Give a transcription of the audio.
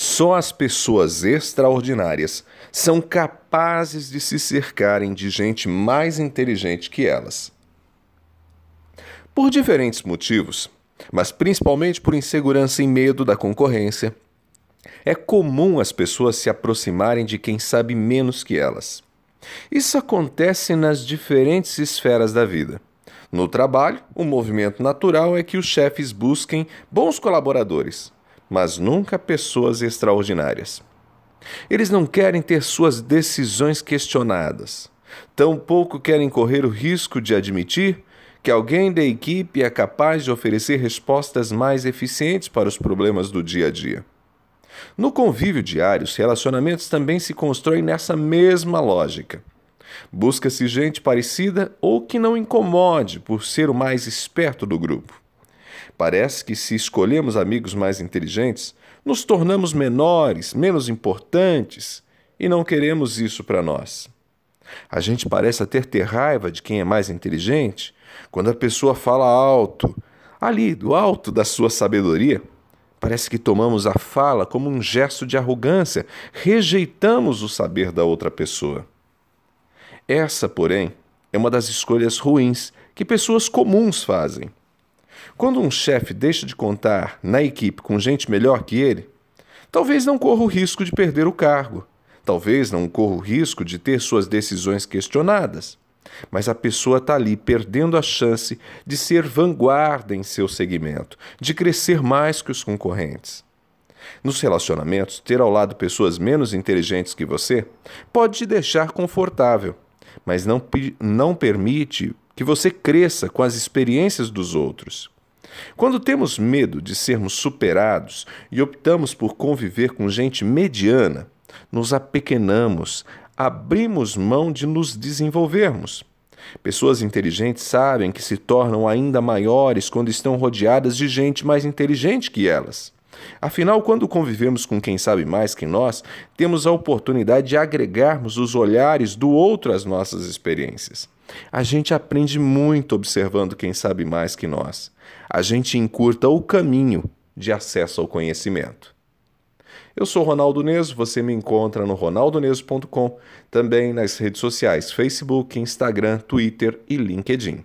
Só as pessoas extraordinárias são capazes de se cercarem de gente mais inteligente que elas. Por diferentes motivos, mas principalmente por insegurança e medo da concorrência, é comum as pessoas se aproximarem de quem sabe menos que elas. Isso acontece nas diferentes esferas da vida. No trabalho, o movimento natural é que os chefes busquem bons colaboradores mas nunca pessoas extraordinárias. Eles não querem ter suas decisões questionadas. Tampouco querem correr o risco de admitir que alguém da equipe é capaz de oferecer respostas mais eficientes para os problemas do dia a dia. No convívio diário, os relacionamentos também se constroem nessa mesma lógica. Busca-se gente parecida ou que não incomode por ser o mais esperto do grupo. Parece que, se escolhemos amigos mais inteligentes, nos tornamos menores, menos importantes e não queremos isso para nós. A gente parece até ter raiva de quem é mais inteligente quando a pessoa fala alto, ali do alto da sua sabedoria. Parece que tomamos a fala como um gesto de arrogância, rejeitamos o saber da outra pessoa. Essa, porém, é uma das escolhas ruins que pessoas comuns fazem. Quando um chefe deixa de contar na equipe com gente melhor que ele, talvez não corra o risco de perder o cargo, talvez não corra o risco de ter suas decisões questionadas. Mas a pessoa está ali perdendo a chance de ser vanguarda em seu segmento, de crescer mais que os concorrentes. Nos relacionamentos, ter ao lado pessoas menos inteligentes que você pode te deixar confortável, mas não, não permite que você cresça com as experiências dos outros. Quando temos medo de sermos superados e optamos por conviver com gente mediana, nos apequenamos, abrimos mão de nos desenvolvermos. Pessoas inteligentes sabem que se tornam ainda maiores quando estão rodeadas de gente mais inteligente que elas. Afinal, quando convivemos com quem sabe mais que nós, temos a oportunidade de agregarmos os olhares do outro às nossas experiências. A gente aprende muito observando quem sabe mais que nós. A gente encurta o caminho de acesso ao conhecimento. Eu sou Ronaldo Neso, você me encontra no ronaldoneso.com, também nas redes sociais Facebook, Instagram, Twitter e LinkedIn.